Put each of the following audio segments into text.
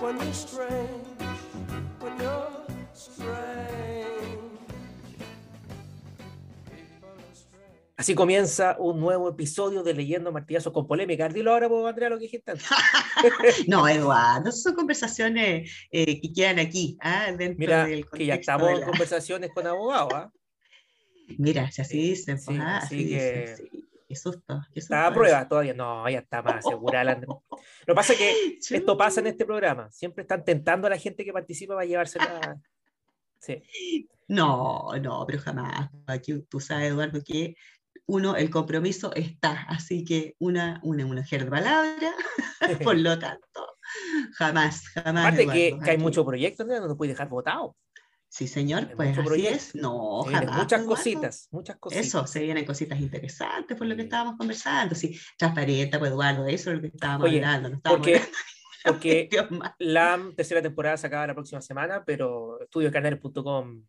when you're strange, when you're strange. Así comienza un nuevo episodio de Leyendo Martillazos con Polémica. Dilo ahora, pues, Andrea, lo que dijiste antes. No, Eduardo, son conversaciones eh, que quedan aquí, ¿ah? dentro Mira, del que ya contexto estamos en la- conversaciones con abogados. ¿ah? Mira, si así Sí, dicen, pues, sí, ah, así así dicen, que- sí. Qué susto, qué Está a susto prueba todavía. No, ya está más asegurada. la. Lo que pasa es que esto pasa en este programa. Siempre están tentando a la gente que participa para llevársela. Sí. No, no, pero jamás. Aquí tú sabes, Eduardo, que uno, el compromiso está, así que una, una mujer de palabra, por lo tanto, jamás, jamás. Aparte que, Eduardo, que hay aquí. muchos proyectos, no te puedes dejar votado. Sí, señor, pues así proyecto. es. No, jamás. muchas cositas, muchas cositas. Eso, se vienen cositas interesantes por lo que estábamos conversando. Sí, transparente, pues Eduardo, eso es lo que estábamos Oye, hablando. No estábamos Porque, hablando porque la tercera temporada se acaba la próxima semana, pero estudiocanales.com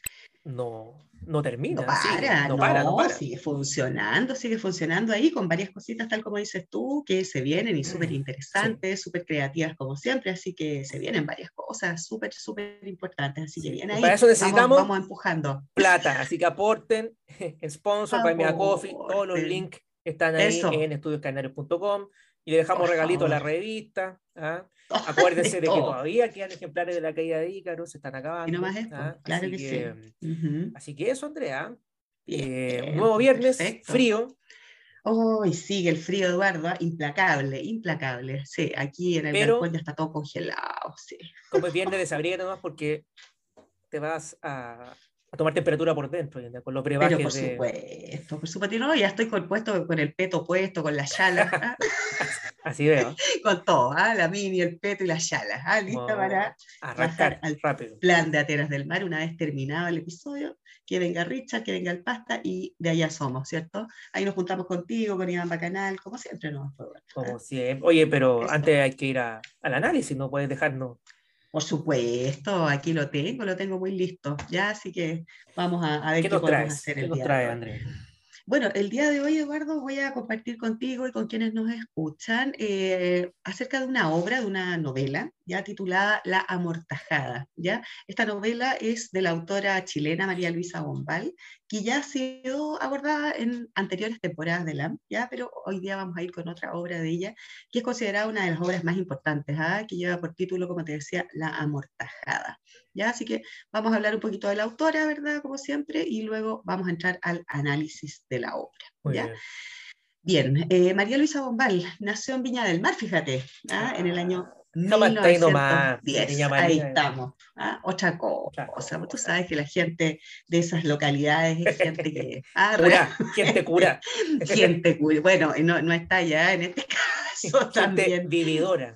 no, no termina. No para, no para, no para. sigue funcionando, sigue funcionando ahí con varias cositas, tal como dices tú, que se vienen y súper interesantes, súper creativas como siempre, así que se vienen varias cosas súper, súper importantes, así que bien ahí. para eso necesitamos- Vamos, empujando. Plata, así que aporten, sponsor, Buy Me a Coffee, todos los links están ahí Eso. en estudioscanarios.com y le dejamos Por regalito a la revista. ¿ah? Acuérdense de que todavía quedan ejemplares de la caída de Ícaro, se están acabando. Y no más es, ¿ah? claro así que que, sí. Así que eso, Andrea. Eh, Bien, un nuevo viernes, perfecto. frío. Hoy sigue el frío, Eduardo, ah, implacable, implacable. Sí, aquí en el Pero- balcón ya está todo congelado, sí. Como es viernes, desabrígate nomás porque te vas a, a tomar temperatura por dentro, con los brebajes Pero por de... supuesto, por supuesto, no, ya estoy con, puesto con el peto puesto, con la chala, ah, Así veo. con todo, ah, la mini, el peto y la chala, ah, lista para Arrancar al rápido. plan de Atenas del Mar, una vez terminado el episodio, que venga Richard, que venga el pasta y de allá somos, ¿cierto? Ahí nos juntamos contigo, con Iván Bacanal, como siempre, no, bueno, Como ah. siempre. Oye, pero Eso. antes hay que ir a- al análisis, no puedes dejarnos. Por supuesto, aquí lo tengo, lo tengo muy listo, ya, así que vamos a, a ver ¿Qué qué, nos podemos traes? hacer ¿Qué el nos día de trae, hoy. Andrés? Bueno, el día de hoy, Eduardo, voy a compartir contigo y con quienes nos escuchan eh, acerca de una obra, de una novela, ya titulada La Amortajada. ¿ya? Esta novela es de la autora chilena María Luisa Bombal, que ya ha sido abordada en anteriores temporadas de LAM, ¿ya? pero hoy día vamos a ir con otra obra de ella, que es considerada una de las obras más importantes, ¿ah? que lleva por título, como te decía, La Amortajada. ¿ya? Así que vamos a hablar un poquito de la autora, ¿verdad? Como siempre, y luego vamos a entrar al análisis de la obra. Muy ¿ya? bien. Bien, eh, María Luisa Bombal nació en Viña del Mar, fíjate, ¿ah? en el año Está ahí nomás, 1910. niña Ahí María. estamos, ¿ah? otra cosa. pues Tú cosa. sabes que la gente de esas localidades es gente que... ah, Cura, gente cura, gente cuya- bueno, no, no está ya en este caso gente también. vividora.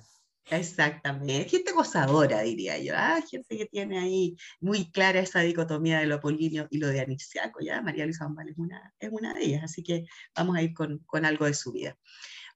Exactamente, gente gozadora, diría yo, ¿ah? gente que tiene ahí muy clara esa dicotomía de lo apolíneo y lo de Anisiaco, ¿ya? María Luisa Bombal es una, es una de ellas, así que vamos a ir con, con algo de su vida.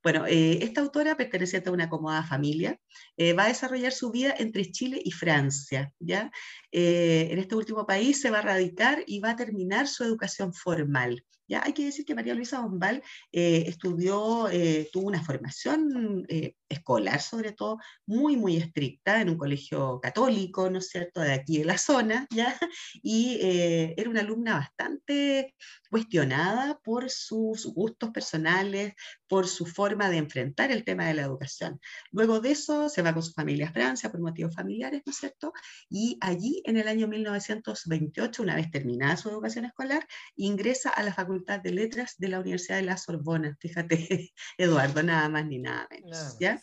Bueno, eh, esta autora, perteneciente a una acomodada familia, eh, va a desarrollar su vida entre Chile y Francia, ¿ya? Eh, en este último país se va a radicar y va a terminar su educación formal. ¿Ya? Hay que decir que María Luisa Bombal eh, estudió, eh, tuvo una formación eh, escolar, sobre todo, muy, muy estricta en un colegio católico, ¿no es cierto?, de aquí de la zona, ¿ya? Y era una alumna bastante cuestionada por sus gustos personales, por su forma de enfrentar el tema de la educación. Luego de eso se va con su familia a Francia por motivos familiares, ¿no es cierto? Y allí en el año 1928, una vez terminada su educación escolar, ingresa a la Facultad de Letras de la Universidad de la Sorbona. Fíjate, Eduardo, nada más ni nada menos. ¿ya?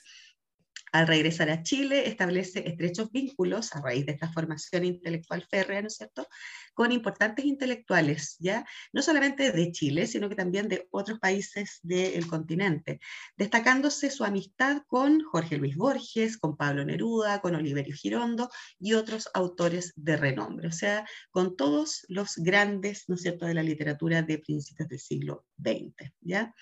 Al regresar a Chile, establece estrechos vínculos a raíz de esta formación intelectual férrea, ¿no es cierto?, con importantes intelectuales, ¿ya? No solamente de Chile, sino que también de otros países del continente, destacándose su amistad con Jorge Luis Borges, con Pablo Neruda, con Oliverio Girondo y otros autores de renombre, o sea, con todos los grandes, ¿no es cierto?, de la literatura de principios del siglo XX, ¿ya?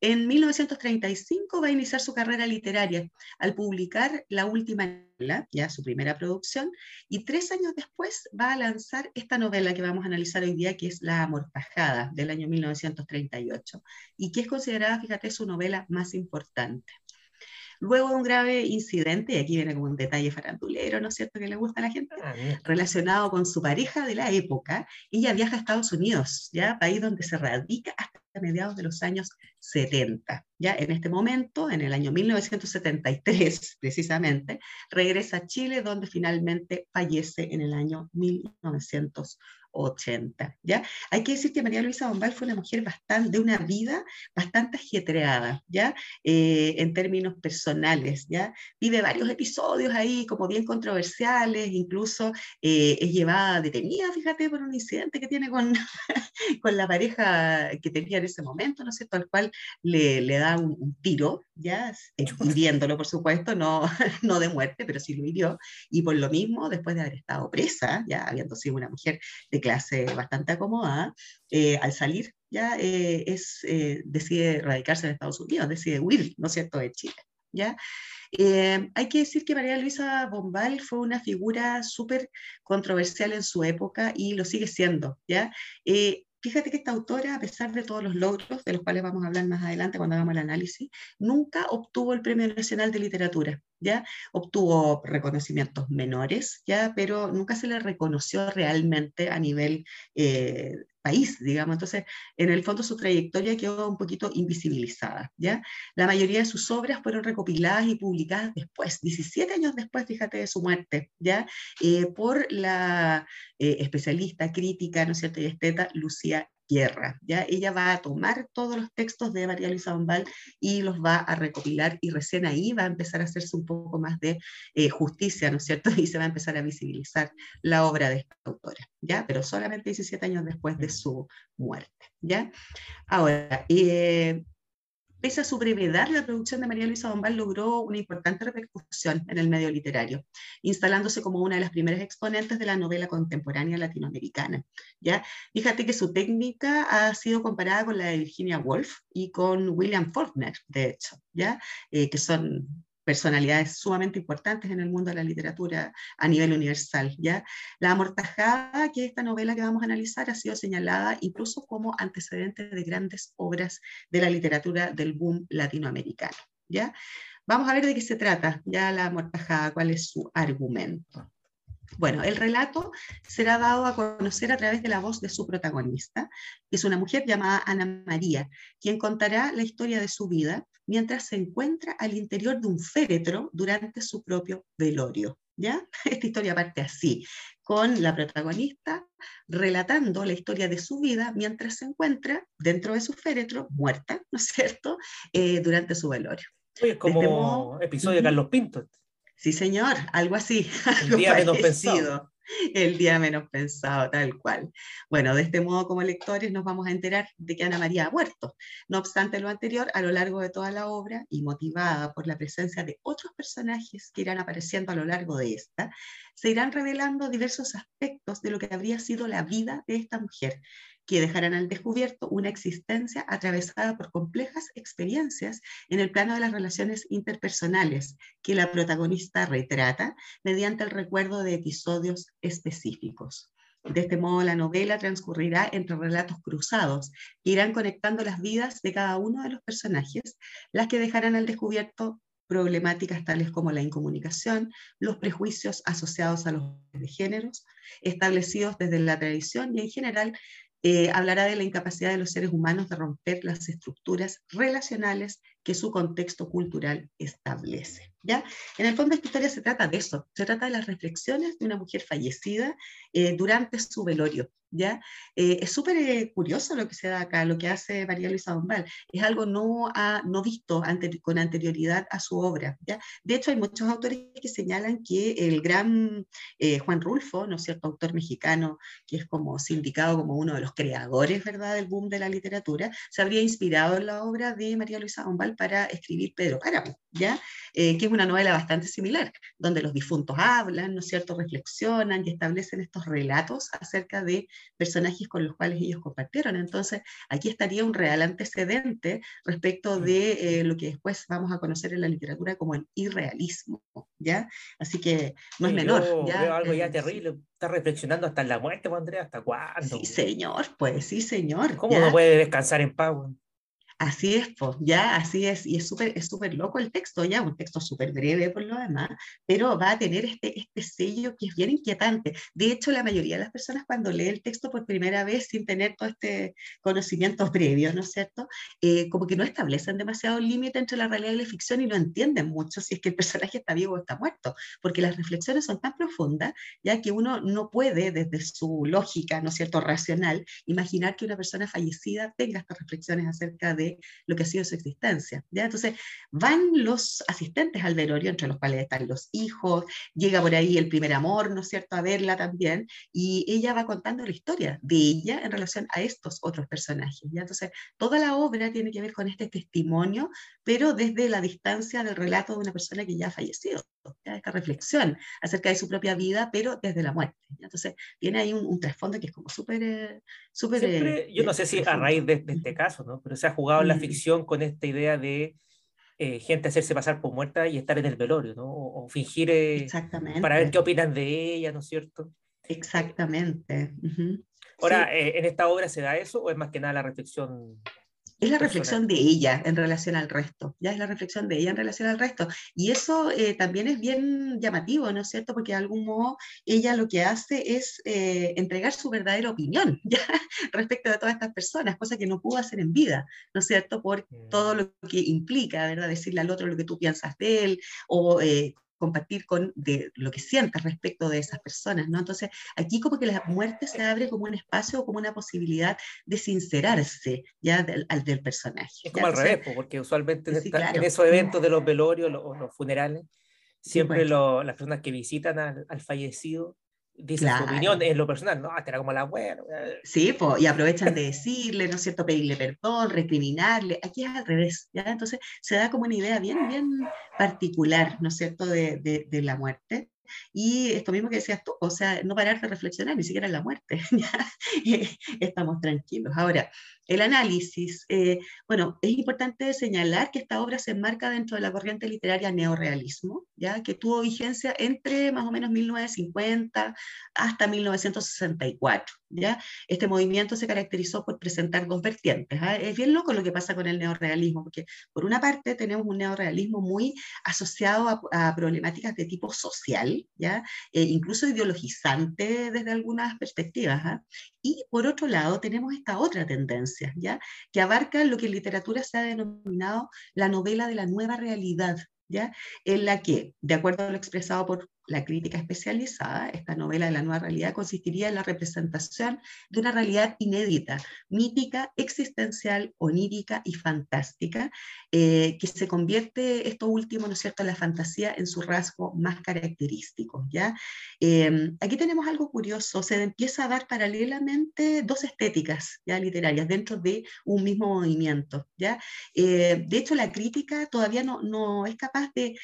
En 1935 va a iniciar su carrera literaria al publicar La Última Novela, ya su primera producción, y tres años después va a lanzar esta novela que vamos a analizar hoy día, que es La Amortajada, del año 1938, y que es considerada, fíjate, su novela más importante. Luego de un grave incidente, y aquí viene como un detalle farandulero, ¿no es cierto?, que le gusta a la gente, Ah, relacionado con su pareja de la época, ella viaja a Estados Unidos, ¿ya? país donde se radica hasta mediados de los años 70. Ya en este momento, en el año 1973 precisamente, regresa a Chile, donde finalmente fallece en el año 1980. ¿Ya? Hay que decir que María Luisa Bombal fue una mujer bastante, de una vida bastante ajetreada, ¿ya? Eh, en términos personales. ¿ya? Vive varios episodios ahí como bien controversiales, incluso eh, es llevada detenida, fíjate, por un incidente que tiene con, con la pareja que tenía en ese momento, ¿no es cierto?, al cual le, le da un, un tiro, ¿ya? Eh, hiriéndolo, por supuesto, no, no de muerte, pero sí lo hirió, y por lo mismo, después de haber estado presa, ya habiendo sido una mujer de clase bastante acomodada, eh, al salir ya eh, es, eh, decide radicarse en Estados Unidos, decide huir, ¿no es cierto?, de Chile. ¿ya? Eh, hay que decir que María Luisa Bombal fue una figura súper controversial en su época y lo sigue siendo, ¿ya? Eh, fíjate que esta autora, a pesar de todos los logros, de los cuales vamos a hablar más adelante cuando hagamos el análisis, nunca obtuvo el Premio Nacional de Literatura, ¿ya? Obtuvo reconocimientos menores, ¿ya? Pero nunca se le reconoció realmente a nivel eh, país, digamos. Entonces, en el fondo su trayectoria quedó un poquito invisibilizada, ¿ya? La mayoría de sus obras fueron recopiladas y publicadas después, 17 años después, fíjate, de su muerte, ¿ya? Eh, por la eh, especialista, crítica, ¿no es cierto?, y esteta Lucía Guerra, ¿ya? Ella va a tomar todos los textos de María Luisa Bombal y los va a recopilar y recién ahí va a empezar a hacerse un poco más de eh, justicia, ¿no es cierto? Y se va a empezar a visibilizar la obra de esta autora, ¿ya? Pero solamente 17 años después de su muerte, ¿ya? Ahora, eh, Pese a su brevedad, la producción de María Luisa Bombal logró una importante repercusión en el medio literario, instalándose como una de las primeras exponentes de la novela contemporánea latinoamericana. ¿ya? Fíjate que su técnica ha sido comparada con la de Virginia Woolf y con William Faulkner, de hecho, ¿ya? Eh, que son personalidades sumamente importantes en el mundo de la literatura a nivel universal. ¿ya? La Amortajada, que es esta novela que vamos a analizar, ha sido señalada incluso como antecedente de grandes obras de la literatura del boom latinoamericano. ¿ya? Vamos a ver de qué se trata, ya la Amortajada, cuál es su argumento. Bueno, el relato será dado a conocer a través de la voz de su protagonista, que es una mujer llamada Ana María, quien contará la historia de su vida mientras se encuentra al interior de un féretro durante su propio velorio. ¿Ya? Esta historia parte así, con la protagonista relatando la historia de su vida mientras se encuentra dentro de su féretro, muerta, ¿no es cierto?, eh, durante su velorio. Oye, como este modo- episodio de. Carlos Pinto. Sí, señor, algo así. El algo día menos pensado. El día menos pensado, tal cual. Bueno, de este modo, como lectores, nos vamos a enterar de que Ana María ha muerto. No obstante lo anterior, a lo largo de toda la obra, y motivada por la presencia de otros personajes que irán apareciendo a lo largo de esta, se irán revelando diversos aspectos de lo que habría sido la vida de esta mujer, que dejarán al descubierto una existencia atravesada por complejas experiencias en el plano de las relaciones interpersonales que la protagonista retrata mediante el recuerdo de episodios específicos. De este modo, la novela transcurrirá entre relatos cruzados que irán conectando las vidas de cada uno de los personajes, las que dejarán al descubierto problemáticas tales como la incomunicación, los prejuicios asociados a los géneros, establecidos desde la tradición y en general eh, hablará de la incapacidad de los seres humanos de romper las estructuras relacionales que su contexto cultural establece. ¿ya? En el fondo esta historia se trata de eso, se trata de las reflexiones de una mujer fallecida eh, durante su velorio. ¿ya? Eh, es súper eh, curioso lo que se da acá, lo que hace María Luisa Bombal. Es algo no, no visto con anterioridad a su obra. ¿ya? De hecho, hay muchos autores que señalan que el gran Juan Rulfo, ¿no cierto?, autor mexicano, que es como sindicado como uno de los creadores, ¿verdad?, del boom de la literatura, se habría inspirado en la obra de María Luisa Para escribir Pedro Páramo, ¿ya? que es una novela bastante similar, donde los difuntos hablan, ¿no es cierto?, reflexionan y establecen estos relatos acerca de personajes con los cuales ellos compartieron. Entonces, aquí estaría un real antecedente respecto de eh, lo que después vamos a conocer en la literatura como el irrealismo, ¿ya? Así que no es menor. ¿ya? Veo algo ya terrible, está reflexionando hasta la muerte, Andrea, ¿hasta cuándo? Sí, señor, pues sí, señor. ¿Cómo no puede descansar en paz? Así es, pues, ya, así es, y es súper es súper loco el texto, ya, un texto súper breve por lo demás, pero va a tener este, este sello que es bien inquietante. De hecho, la mayoría de las personas cuando lee el texto por primera vez sin tener todo este conocimiento previo, ¿no es cierto? Eh, como que no establecen demasiado límite entre la realidad y la ficción y no entienden mucho si es que el personaje está vivo o está muerto, porque las reflexiones son tan profundas, ya que uno no puede, desde su lógica, ¿no es cierto?, racional, imaginar que una persona fallecida tenga estas reflexiones acerca de lo que ha sido su existencia. ¿ya? Entonces, van los asistentes al velorio, entre los cuales están los hijos, llega por ahí el primer amor, ¿no es cierto?, a verla también, y ella va contando la historia de ella en relación a estos otros personajes. ¿ya? Entonces, toda la obra tiene que ver con este testimonio, pero desde la distancia del relato de una persona que ya ha fallecido. esta reflexión acerca de su propia vida, pero desde la muerte. Entonces, tiene ahí un, trasfondo que es como súper... Eh, súper eh, yo no sé si a raíz de, de, este caso, ¿no? pero se ha jugado en la ficción con esta idea de eh, gente hacerse pasar por muerta y estar en el velorio, ¿no? O, fingir eh, para ver qué opinan de ella, ¿no es cierto? Exactamente. Ahora, eh, ¿en esta obra se da eso o es más que nada la reflexión es la reflexión de ella en relación al resto, ya es la reflexión de ella en relación al resto. Y eso eh, también es bien llamativo, ¿no es cierto? Porque de algún modo ella lo que hace es eh, entregar su verdadera opinión, ¿ya? Respecto de todas estas personas, cosa que no pudo hacer en vida, ¿no es cierto? Por todo mm. lo que implica, ¿verdad? Decirle al otro lo que tú piensas de él o eh, compartir con de lo que sientas respecto de esas personas, ¿no? Entonces, aquí como que la muerte se abre como un espacio o como una posibilidad de sincerarse ya del, del personaje. Es como al revés, porque usualmente en, esos eventos de los velorios o los, funerales, siempre las personas que visitan al, al fallecido dice su opinión en lo personal, no, era como la abuela. Sí, y aprovechan de decirle, ¿no es cierto?, pedirle perdón, recriminarle. Aquí es al revés, ¿ya? Entonces se da como una idea bien, bien particular, ¿no es cierto?, de, de, de la muerte. Y esto mismo que decías tú, o sea, no parar de reflexionar, ni siquiera en la muerte, estamos tranquilos. Ahora, el análisis, eh, bueno, es importante señalar que esta obra se enmarca dentro de la corriente literaria neorealismo, ya que tuvo vigencia entre más o menos 1950 hasta 1964. ¿ya? Este movimiento se caracterizó por presentar dos vertientes. ¿ah? Es bien loco lo que pasa con el neorealismo, porque por una parte tenemos un neorealismo muy asociado a, problemáticas de tipo social, ¿ya? Eh, incluso ideologizante desde algunas perspectivas. ¿ah? Y por otro lado tenemos esta otra tendencia ¿ya? que abarca lo que en literatura se ha denominado la novela de la nueva realidad, ¿ya? en la que, de acuerdo a lo expresado por la crítica especializada, esta novela de la nueva realidad consistiría en la representación de una realidad inédita, mítica, existencial, onírica y fantástica, eh, que se convierte, esto último, ¿no es cierto?, la fantasía en su rasgo más característico, ¿ya? Em, aquí tenemos algo curioso, se empieza a dar paralelamente dos estéticas, ¿ya?, literarias dentro de un mismo movimiento, ¿ya? Eh, de hecho, la crítica todavía no, no es capaz de,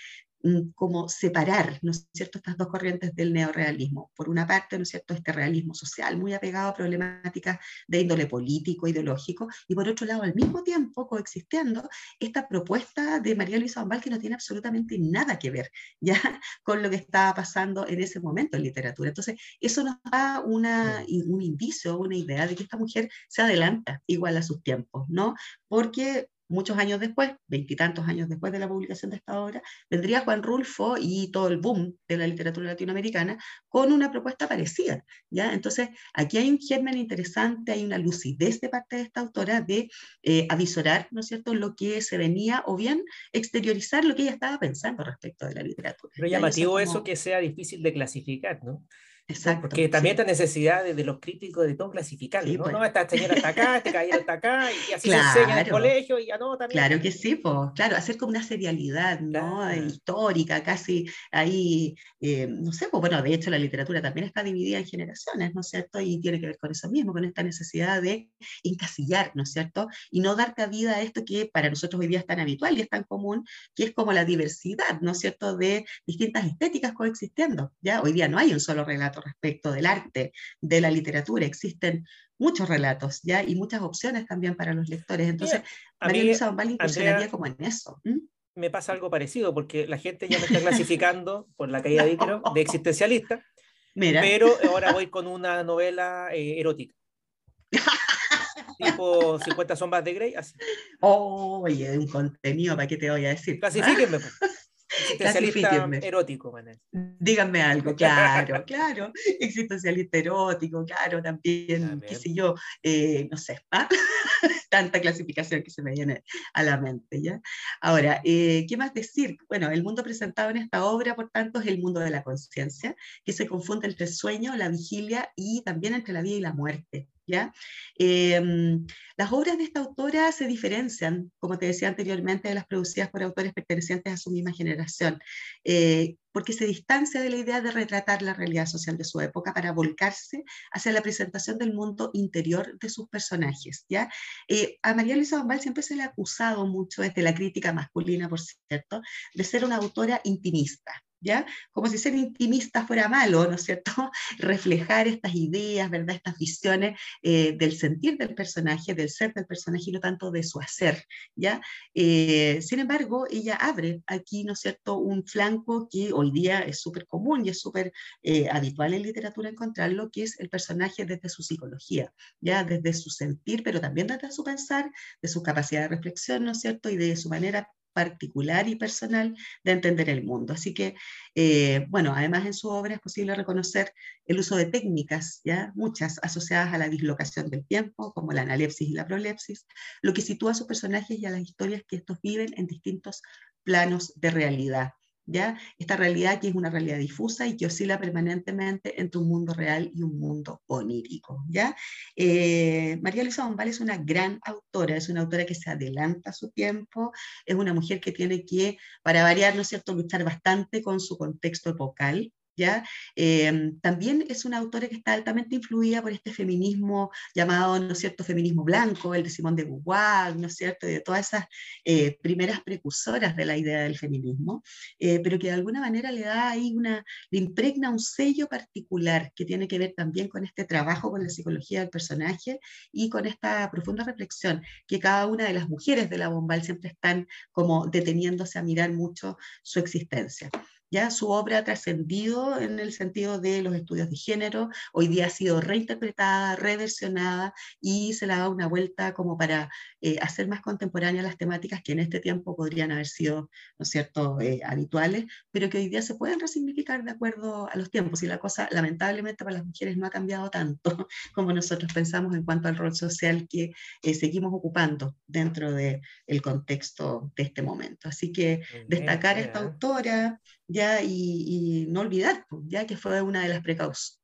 como separar, ¿no es cierto?, estas dos corrientes del neorealismo. Por una parte, ¿no es cierto?, este realismo social muy apegado a problemáticas de índole político, ideológico, y por otro lado, al mismo tiempo, coexistiendo esta propuesta de María Luisa Bombal que no tiene absolutamente nada que ver ya con lo que estaba pasando en ese momento en literatura. Entonces, eso nos da una, un indicio, una idea de que esta mujer se adelanta igual a sus tiempos, ¿no? Porque muchos años después, veintitantos años después de la publicación de esta obra, vendría Juan Rulfo y todo el boom de la literatura latinoamericana con una propuesta parecida. ¿ya? Entonces, aquí hay un germen interesante, hay una lucidez de parte de esta autora de eh, avisorar, ¿no es cierto?, lo que se venía o bien exteriorizar lo que ella estaba pensando respecto de la literatura. Pero llamativo eso, eso que sea difícil de clasificar, ¿no? Exacto. Porque también esta necesidad de, los críticos de todo clasificar, ¿no? Pues. no, esta señora está acá, este caballero está acá, y así se enseña en el colegio y ya no también. Claro que sí, pues, claro, hacer como una serialidad, ¿no? Histórica, casi ahí, eh, no sé, pues bueno, de hecho la literatura también está dividida en generaciones, ¿no es cierto? Y tiene que ver con eso mismo, con esta necesidad de encasillar, ¿no es cierto? Y no dar cabida a esto que para nosotros hoy día es tan habitual y es tan común, que es como la diversidad, ¿no es cierto?, de distintas estéticas coexistiendo, ¿ya? Hoy día no hay un solo relato respecto del arte, de la literatura. Existen muchos relatos, ¿ya? Y muchas opciones también para los lectores. Entonces, María Luisa Bombal incursionaría como en eso. Me pasa algo parecido, porque la gente ya me está clasificando por la caída de Ícaro de existencialista, pero ahora voy con una novela eh, erótica. tipo 50 sombras de Grey, así. oye, un contenido, ¿para qué te voy a decir? Clasifíquenme. Existencialista erótico, Díganme algo, claro, claro. Existencialista erótico, claro, también, qué sé yo, eh, no sé, ¿ah? tanta clasificación que se me viene a la mente, ¿ya? Ahora, eh, ¿qué más decir? Bueno, el mundo presentado en esta obra, por tanto, es el mundo de la conciencia, que se confunde entre el sueño, la vigilia y también entre la vida y la muerte. Em, las obras de esta autora se diferencian, como te decía anteriormente, de las producidas por autores pertenecientes a su misma generación, eh, porque se distancia de la idea de retratar la realidad social de su época para volcarse hacia la presentación del mundo interior de sus personajes. ¿ya? Eh, a María Luisa Bombal siempre se le ha acusado mucho desde la crítica masculina, por cierto, de ser una autora intimista. ¿Ya? Como si ser intimista fuera malo, ¿no es cierto? Reflejar estas ideas, ¿verdad? Estas visiones eh, del sentir del personaje, del ser del personaje y no tanto de su hacer, ¿ya? Eh, sin embargo, ella abre aquí, ¿no es cierto?, un flanco que hoy día es súper común y es súper eh, habitual en literatura encontrarlo, que es el personaje desde su psicología, ¿ya? Desde su sentir, pero también desde su pensar, de su capacidad de reflexión, ¿no es cierto?, y de su manera particular y personal de entender el mundo. Así que, eh, bueno, además en su obra es posible reconocer el uso de técnicas, ya muchas asociadas a la dislocación del tiempo, como la analepsis y la prolepsis, lo que sitúa a sus personajes y a las historias que estos viven en distintos planos de realidad. Esta realidad que es una realidad difusa y que oscila permanentemente entre un mundo real y un mundo onírico, ¿ya? Eh, María Luisa Bombal es una gran autora, es una autora que se adelanta a su tiempo, es una mujer que tiene que, para variar, ¿no es cierto?, luchar bastante con su contexto epocal, Em, también es una autora que está altamente influida por este feminismo llamado, ¿no cierto?, feminismo blanco, el de Simón de Beauvoir, ¿no cierto?, de todas esas eh, primeras precursoras de la idea del feminismo, eh, pero que de alguna manera le da ahí una, le impregna un sello particular que tiene que ver también con este trabajo con la psicología del personaje y con esta profunda reflexión que cada una de las mujeres de la Bombal siempre están como deteniéndose a mirar mucho su existencia. Ya su obra ha trascendido en el sentido de los estudios de género, hoy día ha sido reinterpretada, reversionada y se le ha dado una vuelta como para eh, hacer más contemporáneas las temáticas que en este tiempo podrían haber sido, ¿no es cierto?, eh, habituales, pero que hoy día se pueden resignificar de acuerdo a los tiempos. Y la cosa, lamentablemente, para las mujeres no ha cambiado tanto como nosotros pensamos en cuanto al rol social que eh, seguimos ocupando dentro del el contexto de este momento. Así que destacar a esta autora, ya y, no olvidar, ya que fue una de las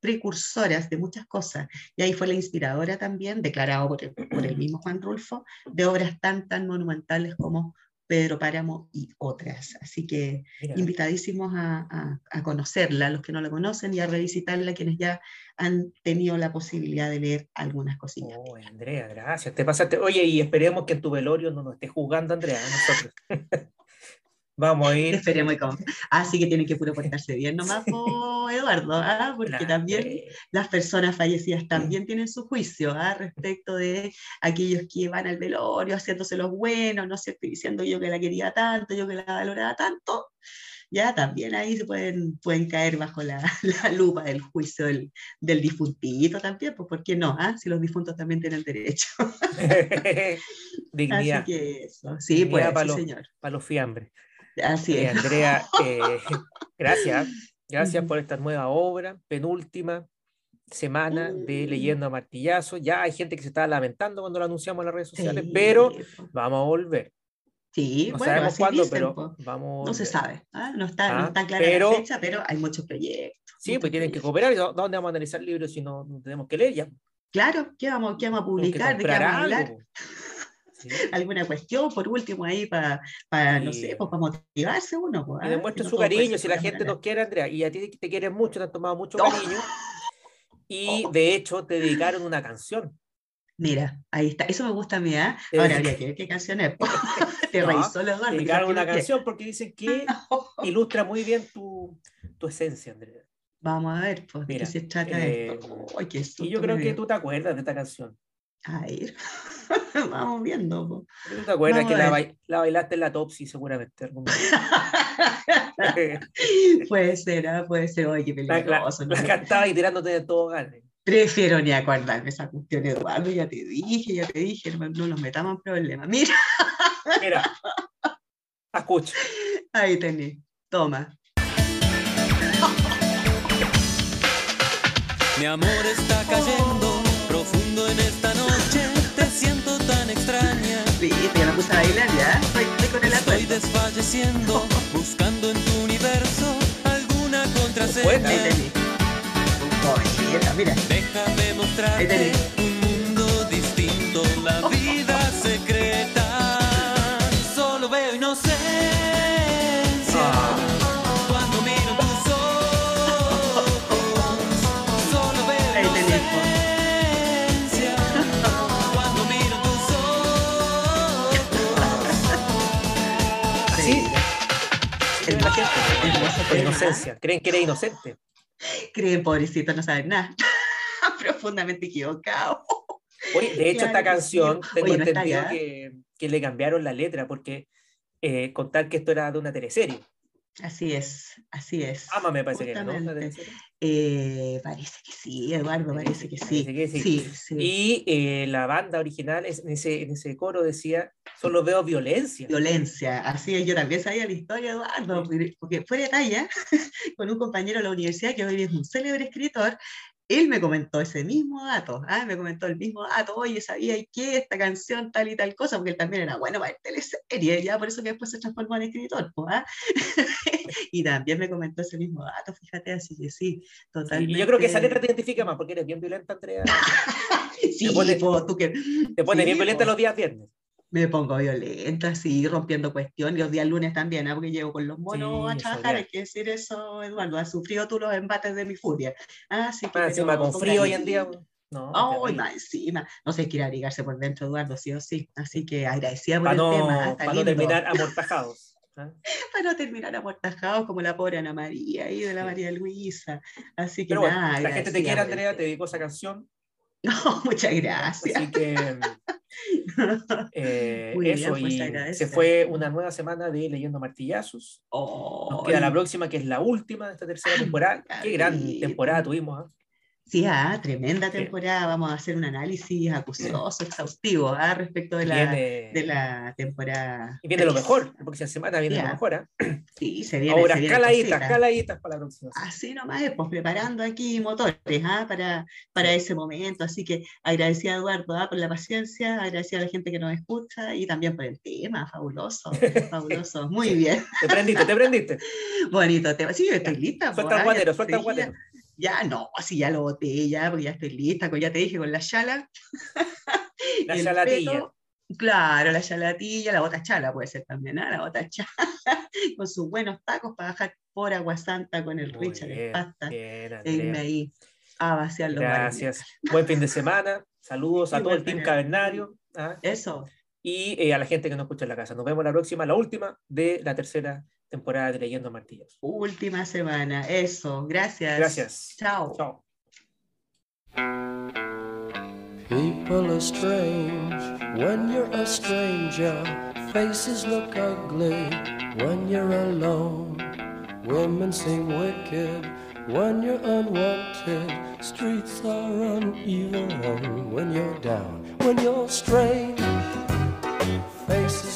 precursoras de muchas cosas, y ahí fue la inspiradora también, declarado por el, mismo Juan Rulfo, de obras tan, tan monumentales como Pedro Páramo y otras. Así que invitadísimos a, a, conocerla, los que no la conocen, y a revisitarla, quienes ya han tenido la posibilidad de leer algunas cositas. Oh, Andrea, gracias. Te pasaste. Oye, y esperemos que en tu velorio no nos esté jugando, Andrea, nosotros. Vamos a ir. Esperemos y Así que tiene que puro portarse bien nomás, Eduardo, ¿ah? porque también las personas fallecidas también tienen su juicio ¿ah? respecto de aquellos que van al velorio haciéndose los buenos, no sé, diciendo yo que la quería tanto, yo que la valoraba tanto. ya también ahí se pueden, pueden caer bajo la, la lupa del juicio del, del, difuntito también, pues ¿por qué no? ¿Ah? Si los difuntos también tienen derecho. Dignidad. Así que eso, sí, pues, para sí, señor. Para los fiambres. Así eh, es. Andrea, eh, gracias. Gracias por esta nueva obra, penúltima semana de mm. Leyendo a Martillazo. Ya hay gente que se estaba lamentando cuando lo anunciamos en las redes sociales, pero vamos a volver. Sí, no bueno, sabemos cuándo, pero vamos. No se sabe, ¿ah? no, está, no ah, está clara la fecha, pero hay muchos proyectos. Sí, pues tienen que cooperar. ¿Dónde vamos a analizar libros si no, tenemos que leer ya? Claro, ¿qué vamos, qué vamos a publicar? ¿De qué vamos a hablar? Alguna cuestión, por último, ahí para, para no sé, pues, para motivarse uno. Pues, y ¿ah? demuestre su cariño, si la gente nos quiere, Andrea, y a ti te quieren mucho, te han tomado mucho cariño, y oh. de hecho te dedicaron una canción. Mira, ahí está, eso me gusta a mí, ¿eh? Ahora habría que ver qué canción es. te no, solo Te dedicaron una canción porque dicen que ilustra muy bien tu, tu esencia, Andrea. Vamos a ver, pues, Mira, se trata eh, esto? y yo creo que tú te acuerdas de esta canción. A ver, vamos viendo. ¿Tú te acuerdas que la, la, bailaste en la Topsy seguramente? puede ser, ¿eh? puede ser. Oye, qué peligroso. La, la, cantaba y tirándote de todo gane. Prefiero ni acordarme esa cuestión, Eduardo. Ya te dije, ya te dije, no nos metamos en problemas. Mira. Mira. Escucha. Ahí tenés. Toma. Mi amor está cayendo profundo en esta tan extraña. Sí, ya me puse a bailar ya. Estoy, estoy con el Estoy desfalleciendo, buscando en tu universo alguna contraseña. Ahí tenés. Oye, mira. Déjame mostrarte inocencia. Creen que eres inocente. Creen, pobrecito, no saben nada. Profundamente equivocado. Oye, de hecho, esta canción, tengo entendido que, que, le cambiaron la letra porque eh, contar que esto era de una teleserie. Así es, así es. Ama me parece que ¿no? Eh, parece que sí, Eduardo, parece que sí. sí. Y eh, la banda original en ese, en ese coro decía, solo veo violencia. Violencia, así es, yo también sabía la historia, Eduardo, porque fue de talla con un compañero de la universidad que hoy es un célebre escritor, él me comentó ese mismo dato, ¿ah? me comentó el mismo dato, oye, sabía que esta canción tal y tal cosa, porque él también era bueno para el teleserie, ya por eso que después se transformó en escritor, ¿ah? y también me comentó ese mismo dato, fíjate, así que sí, totalmente. y yo creo que esa letra te identifica más, porque eres bien violenta, Andrea. sí, te pone, tú que, te pone bien violenta los días viernes me pongo violenta, así, rompiendo cuestiones. Los días lunes también, ¿ah? porque llego con los monos a trabajar. Hay que decir eso, Eduardo. Has sufrido tú los embates de mi furia. Ah, sí, que encima con frío hoy en día. No, oh, más encima. No se quiere abrigarse por dentro, Eduardo, sí o sí. Así que agradecida por el tema. Para no terminar amortajados. ¿ah? para no terminar amortajados como la pobre Ana María y de la María Luisa. Así que nada. la gente te quiere, Andrea, te dedico esa canción. No, muchas gracias. Así que Eh, eso, pues, y se fue una nueva semana de Leyendo Martillazos. Nos queda la próxima, que es la última de esta tercera temporada. Qué gran temporada tuvimos. ¿ah? Sí, ah, tremenda temporada. Vamos a hacer un análisis acucioso, exhaustivo ah, respecto de la, de la temporada. Y viene lo mejor, la próxima semana viene lo mejor. ¿ah? Sí, se viene. Ahora, caladitas, caladitas para la próxima. Así nomás, pues preparando aquí motores ¿ah? para, para ese momento. Así que agradecida a Eduardo ¿ah? por la paciencia, agradecida a la gente que nos escucha y también por el tema, fabuloso, fabuloso. Muy bien. Te prendiste, te prendiste. Bonito tema. Sí, estoy lista. Suelta el guatero, suelta el guatero. Ya, no, así ya lo boté, ya, porque ya estoy lista, ya te dije con la chala. La chalatilla. claro, la chalatilla, la bota chala puede ser también, ¿eh? la bota chala, con sus buenos tacos para bajar por Agua Santa con el Richard de pasta. e irme ahí a vaciar los Gracias. Buen fin de semana. Saludos a todo el team cavernario. ¿ah? Eso. Y eh, a la gente que nos escucha en la casa. Nos vemos la próxima, la última de la tercera temporada de Leyendo Martillos. Última semana, eso. Gracias. Gracias. Chao. Chao. People are strange when you're a stranger. Faces look ugly when you're alone. Women seem wicked when you're unwanted. Streets are uneven when you're down, when you're strange. Faces